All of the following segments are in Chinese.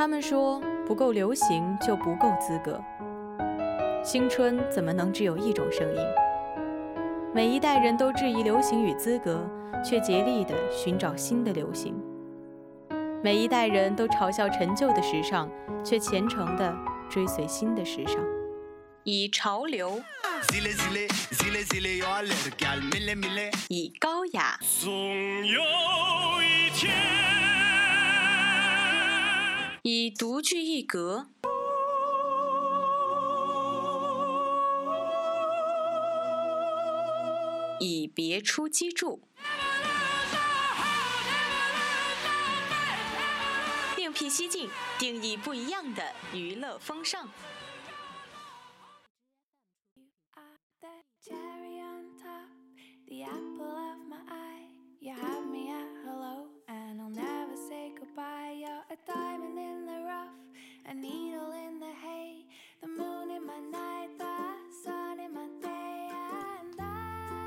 他们说不够流行就不够资格。青春怎么能只有一种声音？每一代人都质疑流行与资格，却竭力地寻找新的流行。每一代人都嘲笑陈旧的时尚，却虔诚地追随新的时尚。以潮流，以高雅，以独具一格。以别出机杼，另辟蹊径，定义不一样的娱乐风尚。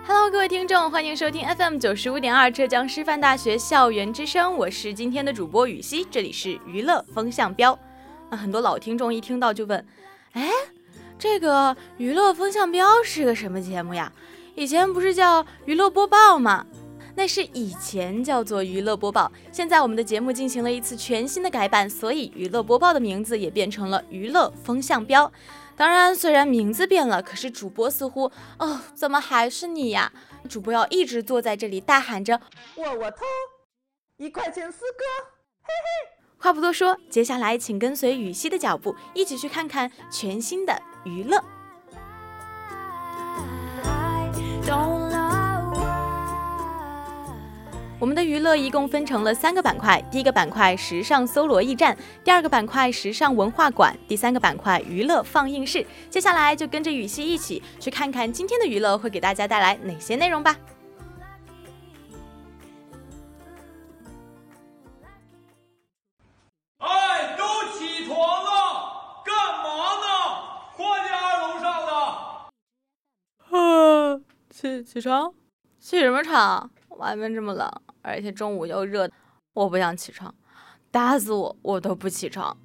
Hello，各位听众，欢迎收听 FM 九十五点二浙江师范大学校园之声，我是今天的主播雨熙，这里是娱乐风向标。那很多老听众一听到就问，哎，这个娱乐风向标是个什么节目呀？以前不是叫娱乐播报吗？那是以前叫做娱乐播报，现在我们的节目进行了一次全新的改版，所以娱乐播报的名字也变成了娱乐风向标。当然，虽然名字变了，可是主播似乎……哦，怎么还是你呀？主播要一直坐在这里大喊着“窝窝头，一块钱四个”，嘿嘿。话不多说，接下来请跟随雨熙的脚步，一起去看看全新的娱乐。我们的娱乐一共分成了三个板块，第一个板块时尚搜罗驿站，第二个板块时尚文化馆，第三个板块娱乐放映室。接下来就跟着雨熙一起去看看今天的娱乐会给大家带来哪些内容吧。哎，都起床了，干嘛呢？快点，楼上的。啊，起起床，起什么床？外面这么冷。而且中午又热，我不想起床，打死我我都不起床。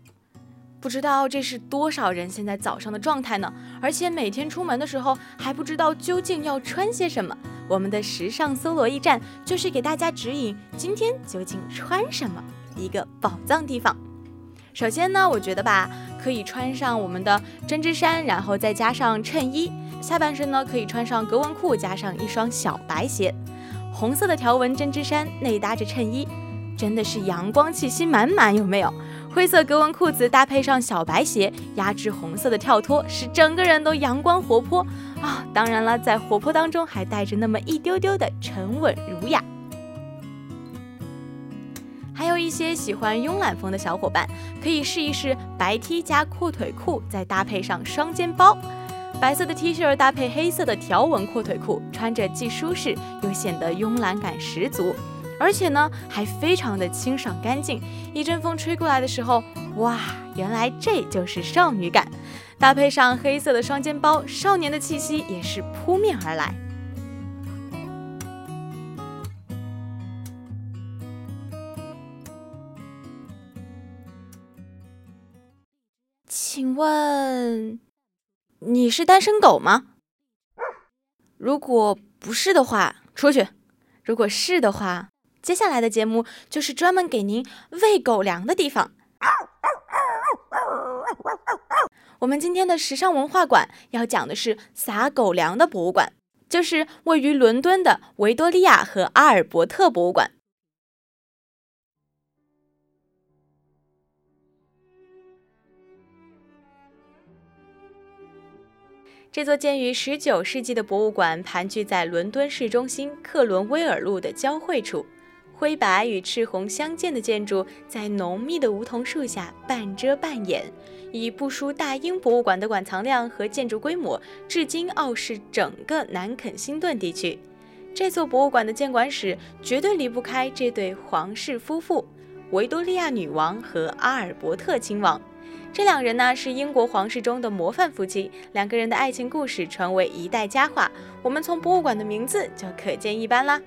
不知道这是多少人现在早上的状态呢？而且每天出门的时候还不知道究竟要穿些什么。我们的时尚搜罗驿站就是给大家指引今天究竟穿什么一个宝藏地方。首先呢，我觉得吧，可以穿上我们的针织衫，然后再加上衬衣，下半身呢可以穿上格纹裤，加上一双小白鞋。红色的条纹针织衫内搭着衬衣，真的是阳光气息满满，有没有？灰色格纹裤子搭配上小白鞋，压制红色的跳脱，使整个人都阳光活泼啊！当然了，在活泼当中还带着那么一丢丢的沉稳儒雅。还有一些喜欢慵懒风的小伙伴，可以试一试白 T 加阔腿裤，再搭配上双肩包。白色的 T 恤搭配黑色的条纹阔腿裤，穿着既舒适又显得慵懒感十足，而且呢还非常的清爽干净。一阵风吹过来的时候，哇，原来这就是少女感。搭配上黑色的双肩包，少年的气息也是扑面而来。请问？你是单身狗吗？如果不是的话，出去；如果是的话，接下来的节目就是专门给您喂狗粮的地方。我们今天的时尚文化馆要讲的是撒狗粮的博物馆，就是位于伦敦的维多利亚和阿尔伯特博物馆。这座建于19世纪的博物馆盘踞在伦敦市中心克伦威尔路的交汇处，灰白与赤红相间的建筑在浓密的梧桐树下半遮半掩，以不输大英博物馆的馆藏量和建筑规模，至今傲视整个南肯辛顿地区。这座博物馆的建馆史绝对离不开这对皇室夫妇——维多利亚女王和阿尔伯特亲王。这两人呢是英国皇室中的模范夫妻，两个人的爱情故事传为一代佳话。我们从博物馆的名字就可见一斑啦。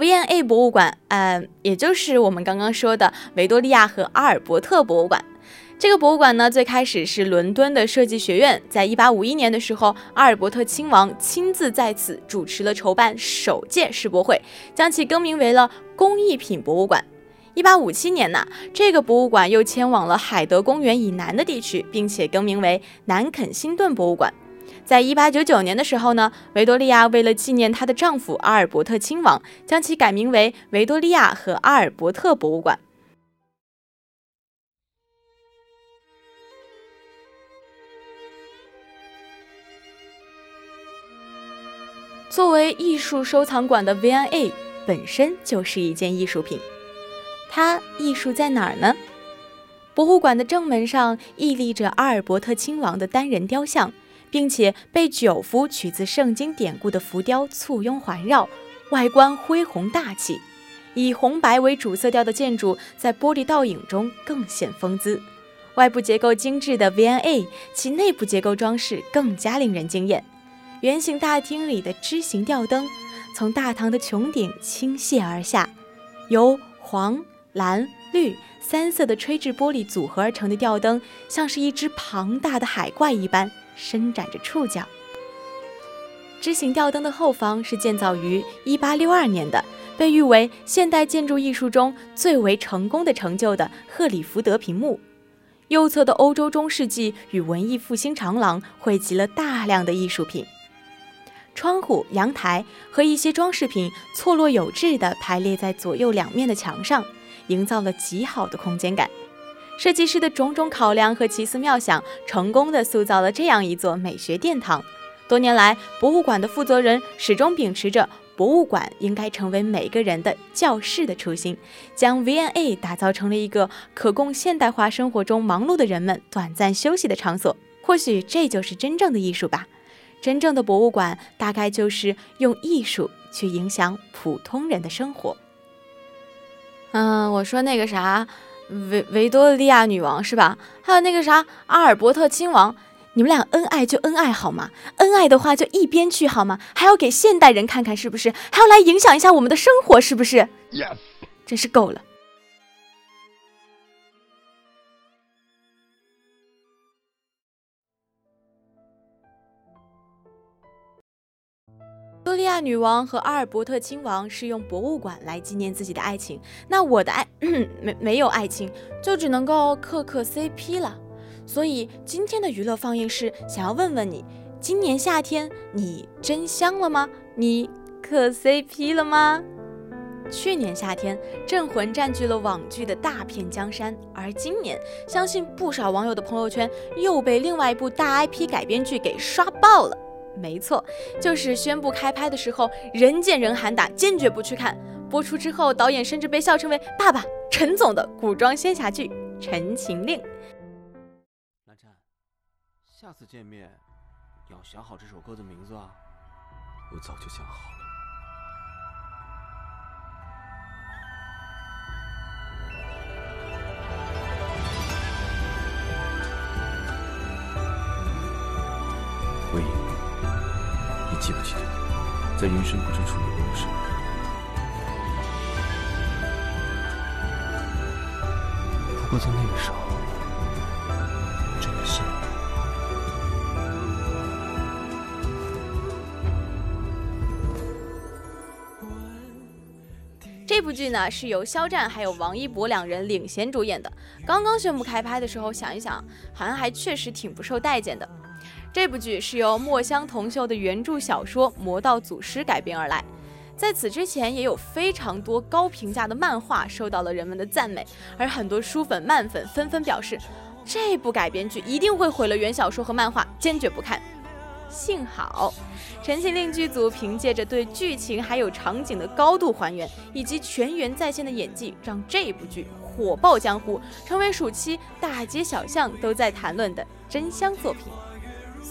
V&A 博物馆，呃，也就是我们刚刚说的维多利亚和阿尔伯特博物馆。这个博物馆呢，最开始是伦敦的设计学院，在一八五一年的时候，阿尔伯特亲王亲自在此主持了筹办首届世博会，将其更名为了工艺品博物馆。一八五七年呢，这个博物馆又迁往了海德公园以南的地区，并且更名为南肯辛顿博物馆。在一八九九年的时候呢，维多利亚为了纪念她的丈夫阿尔伯特亲王，将其改名为维多利亚和阿尔伯特博物馆。作为艺术收藏馆的 V&A 本身就是一件艺术品，它艺术在哪儿呢？博物馆的正门上屹立着阿尔伯特亲王的单人雕像。并且被九幅取自圣经典故的浮雕簇拥环绕，外观恢宏大气。以红白为主色调的建筑在玻璃倒影中更显风姿。外部结构精致的 V&A，其内部结构装饰更加令人惊艳。圆形大厅里的枝形吊灯从大堂的穹顶倾泻而下，由黄、蓝、绿三色的吹制玻璃组合而成的吊灯，像是一只庞大的海怪一般。伸展着触角。枝形吊灯的后方是建造于1862年的，被誉为现代建筑艺术中最为成功的成就的赫里福德屏幕。右侧的欧洲中世纪与文艺复兴长廊汇集了大量的艺术品，窗户、阳台和一些装饰品错落有致地排列在左右两面的墙上，营造了极好的空间感。设计师的种种考量和奇思妙想，成功的塑造了这样一座美学殿堂。多年来，博物馆的负责人始终秉持着博物馆应该成为每个人的教室的初心，将 V&A 打造成了一个可供现代化生活中忙碌的人们短暂休息的场所。或许这就是真正的艺术吧。真正的博物馆，大概就是用艺术去影响普通人的生活。嗯，我说那个啥。维维多利亚女王是吧？还有那个啥阿尔伯特亲王，你们俩恩爱就恩爱好吗？恩爱的话就一边去好吗？还要给现代人看看是不是？还要来影响一下我们的生活是不是？Yes，真是够了。女王和阿尔伯特亲王是用博物馆来纪念自己的爱情，那我的爱没 没有爱情，就只能够磕磕 CP 了。所以今天的娱乐放映室想要问问你：今年夏天你真香了吗？你磕 CP 了吗？去年夏天，《镇魂》占据了网剧的大片江山，而今年，相信不少网友的朋友圈又被另外一部大 IP 改编剧给刷爆了。没错，就是宣布开拍的时候，人见人喊打，坚决不去看。播出之后，导演甚至被笑称为“爸爸陈总”的古装仙侠剧《陈情令》。蓝湛，下次见面要想好这首歌的名字啊！我早就想好。在云深不知处有故事？不过在那个时候，真的是。这部剧呢是由肖战还有王一博两人领衔主演的。刚刚宣布开拍的时候，想一想，好像还确实挺不受待见的。这部剧是由墨香铜臭的原著小说《魔道祖师》改编而来，在此之前也有非常多高评价的漫画受到了人们的赞美，而很多书粉、漫粉纷纷表示，这部改编剧一定会毁了原小说和漫画，坚决不看。幸好，《陈情令》剧组凭借着对剧情还有场景的高度还原，以及全员在线的演技，让这部剧火爆江湖，成为暑期大街小巷都在谈论的真香作品。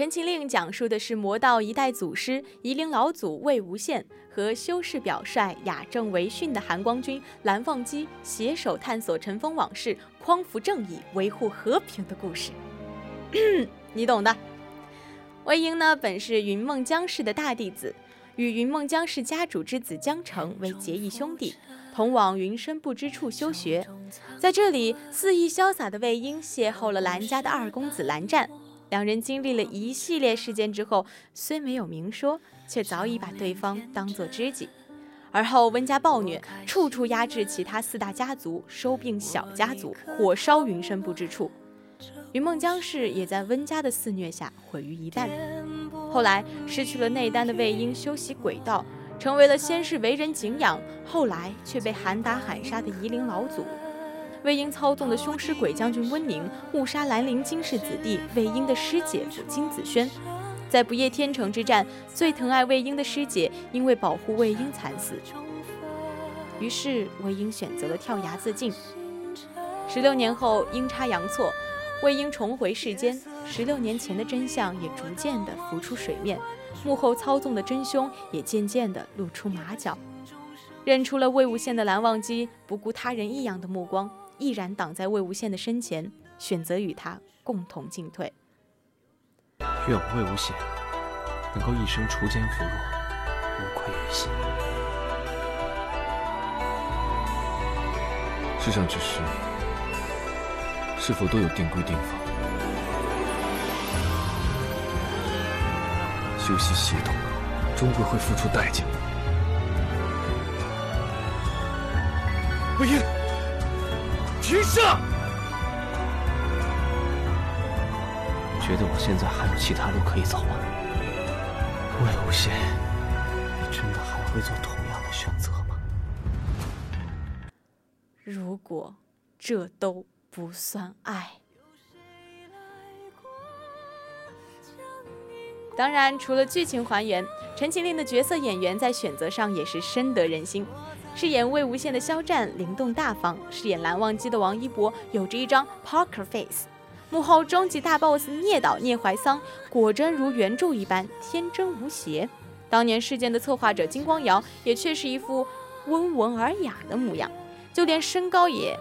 陈情令》讲述的是魔道一代祖师夷陵老祖魏无羡和修士表率雅正为训的含光君蓝忘机携手探索尘封往事、匡扶正义、维护和平的故事。你懂的。魏婴呢，本是云梦江氏的大弟子，与云梦江氏家主之子江澄为结义兄弟。同往云深不知处修学，在这里肆意潇洒的魏婴邂逅了蓝家的二公子蓝湛，两人经历了一系列事件之后，虽没有明说，却早已把对方当作知己。而后温家暴虐，处处压制其他四大家族，收并小家族，火烧云深不知处。云梦江氏也在温家的肆虐下毁于一旦。后来失去了内丹的魏婴修习鬼道。成为了先是为人敬仰，后来却被喊打喊杀的夷陵老祖。魏婴操纵的凶尸鬼将军温宁误杀兰陵金氏子弟魏婴的师姐夫金子轩，在不夜天城之战，最疼爱魏婴的师姐因为保护魏婴惨死。于是魏婴选择了跳崖自尽。十六年后，阴差阳错，魏婴重回世间，十六年前的真相也逐渐的浮出水面。幕后操纵的真凶也渐渐地露出马脚，认出了魏无羡的蓝忘机不顾他人异样的目光，毅然挡在魏无羡的身前，选择与他共同进退。愿我魏无羡能够一生除奸扶弱，无愧于心。世上之事，是否都有定规定法？修习邪道，终归会付出代价。魏婴，停下！觉得我现在还有其他路可以走吗？魏无羡，你真的还会做同样的选择吗？如果这都不算爱。当然，除了剧情还原，《陈情令》的角色演员在选择上也是深得人心。饰演魏无羡的肖战灵动大方，饰演蓝忘机的王一博有着一张 poker face。幕后终极大 boss 聂导聂怀桑果真如原著一般天真无邪。当年事件的策划者金光瑶也却是一副温文尔雅的模样，就连身高也。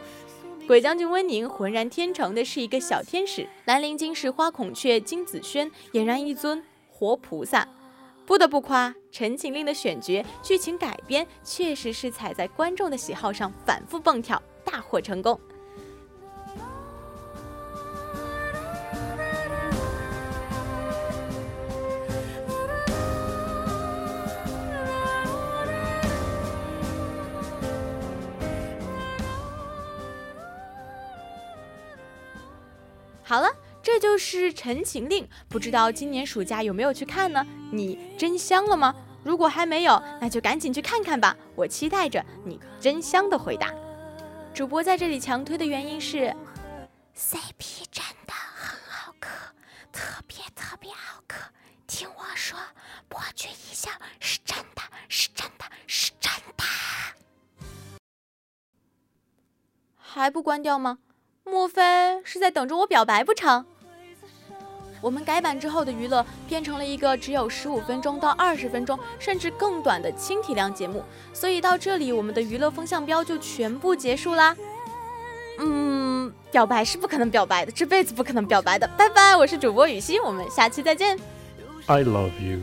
鬼将军温宁浑然天成的是一个小天使，兰陵金氏花孔雀金子轩俨然一尊活菩萨。不得不夸《陈情令》的选角、剧情改编，确实是踩在观众的喜好上反复蹦跳，大获成功。好了，这就是《陈情令》，不知道今年暑假有没有去看呢？你真香了吗？如果还没有，那就赶紧去看看吧！我期待着你真香的回答。主播在这里强推的原因是，CP 真的很好磕，特别特别好磕。听我说，伯爵一笑是真的，是真的，是真的。还不关掉吗？莫非是在等着我表白不成？我们改版之后的娱乐变成了一个只有十五分钟到二十分钟，甚至更短的轻体量节目，所以到这里我们的娱乐风向标就全部结束啦。嗯，表白是不可能表白的，这辈子不可能表白的。拜拜，我是主播雨欣，我们下期再见。I love you.